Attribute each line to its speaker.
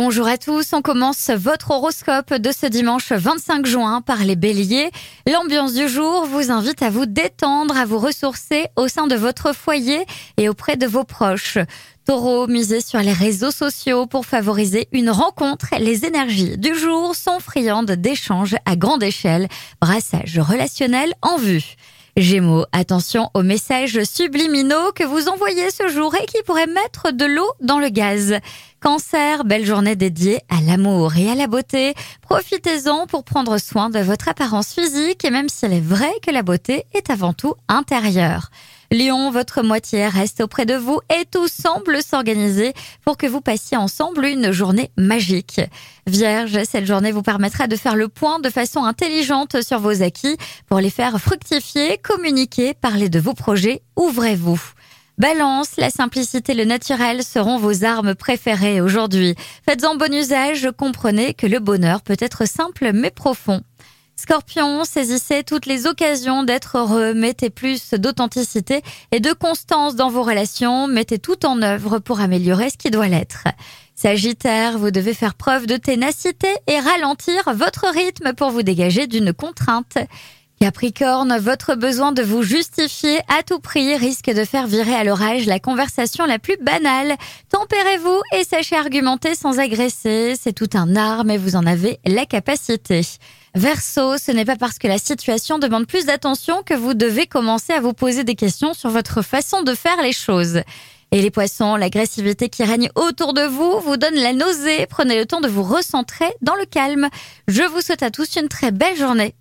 Speaker 1: Bonjour à tous, on commence votre horoscope de ce dimanche 25 juin par les béliers. L'ambiance du jour vous invite à vous détendre, à vous ressourcer au sein de votre foyer et auprès de vos proches. Taureau, misez sur les réseaux sociaux pour favoriser une rencontre. Les énergies du jour sont friandes d'échanges à grande échelle, brassage relationnel en vue. Gémeaux, attention aux messages subliminaux que vous envoyez ce jour et qui pourraient mettre de l'eau dans le gaz. Cancer, belle journée dédiée à l'amour et à la beauté. Profitez-en pour prendre soin de votre apparence physique et même s'il est vrai que la beauté est avant tout intérieure. Lion, votre moitié reste auprès de vous et tout semble s'organiser pour que vous passiez ensemble une journée magique. Vierge, cette journée vous permettra de faire le point de façon intelligente sur vos acquis pour les faire fructifier, communiquer, parler de vos projets, ouvrez-vous. Balance, la simplicité le naturel seront vos armes préférées aujourd'hui. Faites-en bon usage, comprenez que le bonheur peut être simple mais profond. Scorpion, saisissez toutes les occasions d'être heureux, mettez plus d'authenticité et de constance dans vos relations, mettez tout en œuvre pour améliorer ce qui doit l'être. Sagittaire, vous devez faire preuve de ténacité et ralentir votre rythme pour vous dégager d'une contrainte. Capricorne, votre besoin de vous justifier à tout prix risque de faire virer à l'orage la conversation la plus banale. Tempérez-vous et sachez argumenter sans agresser. C'est tout un art, mais vous en avez la capacité. Verseau, ce n'est pas parce que la situation demande plus d'attention que vous devez commencer à vous poser des questions sur votre façon de faire les choses. Et les poissons, l'agressivité qui règne autour de vous vous donne la nausée. Prenez le temps de vous recentrer dans le calme. Je vous souhaite à tous une très belle journée.